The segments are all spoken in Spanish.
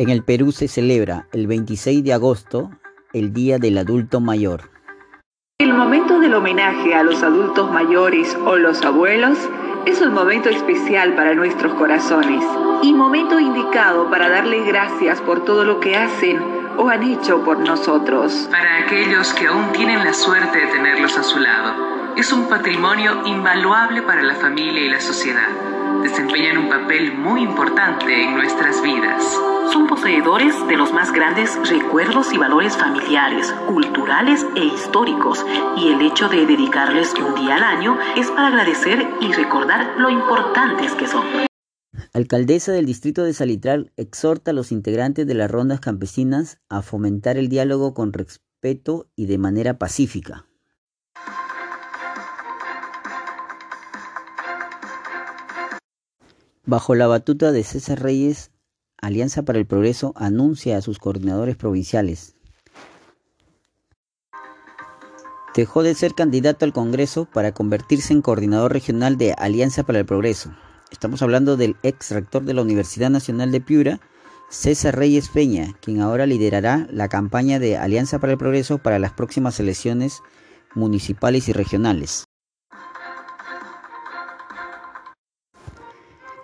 En el Perú se celebra el 26 de agosto el Día del Adulto Mayor. El momento del homenaje a los adultos mayores o los abuelos es un momento especial para nuestros corazones y momento indicado para darle gracias por todo lo que hacen o han hecho por nosotros. Para aquellos que aún tienen la suerte de tenerlos a su lado, es un patrimonio invaluable para la familia y la sociedad. Desempeñan un papel muy importante en nuestras vidas son poseedores de los más grandes recuerdos y valores familiares, culturales e históricos, y el hecho de dedicarles un día al año es para agradecer y recordar lo importantes que son. Alcaldesa del Distrito de Salitral exhorta a los integrantes de las rondas campesinas a fomentar el diálogo con respeto y de manera pacífica. Bajo la batuta de César Reyes, Alianza para el Progreso anuncia a sus coordinadores provinciales. Dejó de ser candidato al Congreso para convertirse en coordinador regional de Alianza para el Progreso. Estamos hablando del ex rector de la Universidad Nacional de Piura, César Reyes Peña, quien ahora liderará la campaña de Alianza para el Progreso para las próximas elecciones municipales y regionales.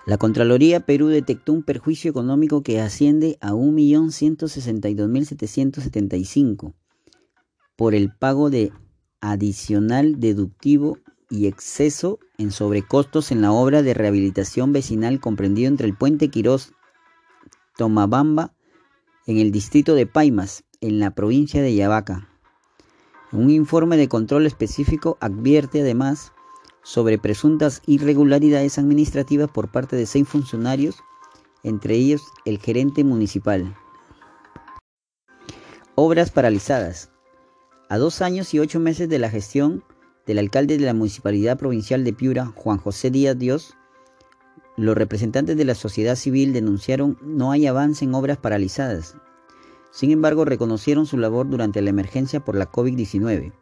La Contraloría Perú detectó un perjuicio económico que asciende a 1.162.775 por el pago de adicional deductivo y exceso en sobrecostos en la obra de rehabilitación vecinal comprendido entre el puente Quirós Tomabamba en el distrito de Paimas, en la provincia de Yabaca. Un informe de control específico advierte además sobre presuntas irregularidades administrativas por parte de seis funcionarios, entre ellos el gerente municipal. Obras paralizadas. A dos años y ocho meses de la gestión del alcalde de la Municipalidad Provincial de Piura, Juan José Díaz Dios, los representantes de la sociedad civil denunciaron no hay avance en obras paralizadas. Sin embargo, reconocieron su labor durante la emergencia por la COVID-19.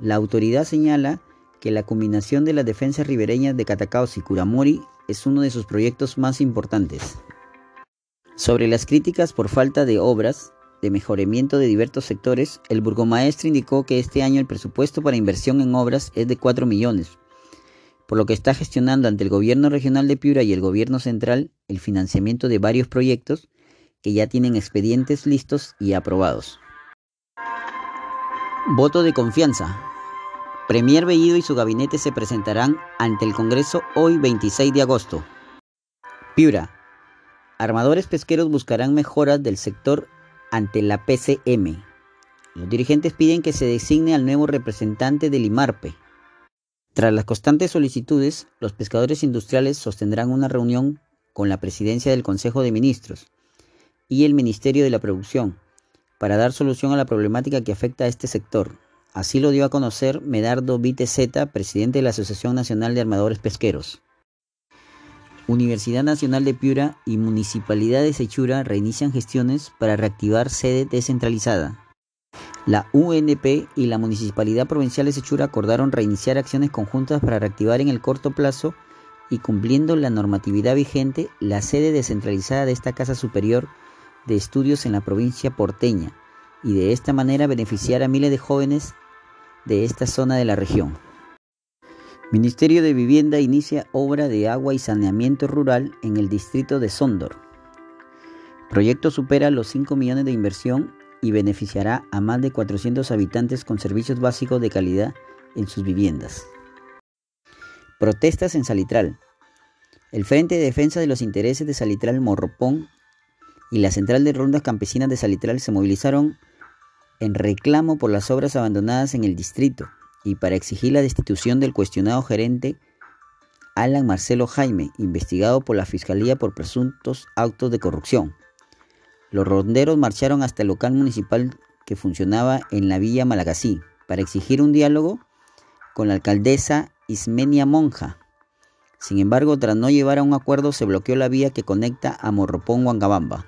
La autoridad señala que la combinación de las defensas ribereñas de Catacaos y Curamori es uno de sus proyectos más importantes. Sobre las críticas por falta de obras de mejoramiento de diversos sectores, el burgomaestre indicó que este año el presupuesto para inversión en obras es de 4 millones, por lo que está gestionando ante el gobierno regional de Piura y el gobierno central el financiamiento de varios proyectos que ya tienen expedientes listos y aprobados. Voto de confianza. Premier Bellido y su gabinete se presentarán ante el Congreso hoy 26 de agosto. Piura. Armadores pesqueros buscarán mejoras del sector ante la PCM. Los dirigentes piden que se designe al nuevo representante del IMARPE. Tras las constantes solicitudes, los pescadores industriales sostendrán una reunión con la presidencia del Consejo de Ministros y el Ministerio de la Producción para dar solución a la problemática que afecta a este sector, Así lo dio a conocer Medardo Vitezeta, presidente de la Asociación Nacional de Armadores Pesqueros. Universidad Nacional de Piura y Municipalidad de Sechura reinician gestiones para reactivar sede descentralizada. La UNP y la Municipalidad Provincial de Sechura acordaron reiniciar acciones conjuntas para reactivar en el corto plazo y cumpliendo la normatividad vigente la sede descentralizada de esta Casa Superior de Estudios en la provincia porteña y de esta manera beneficiar a miles de jóvenes de esta zona de la región. Ministerio de Vivienda inicia obra de agua y saneamiento rural en el distrito de Sondor. Proyecto supera los 5 millones de inversión y beneficiará a más de 400 habitantes con servicios básicos de calidad en sus viviendas. Protestas en Salitral. El Frente de Defensa de los Intereses de Salitral Morropón y la Central de Rondas Campesinas de Salitral se movilizaron en reclamo por las obras abandonadas en el distrito y para exigir la destitución del cuestionado gerente Alan Marcelo Jaime, investigado por la Fiscalía por presuntos actos de corrupción. Los ronderos marcharon hasta el local municipal que funcionaba en la Villa Malagasí para exigir un diálogo con la alcaldesa Ismenia Monja. Sin embargo, tras no llevar a un acuerdo, se bloqueó la vía que conecta a Morropón-Huancabamba.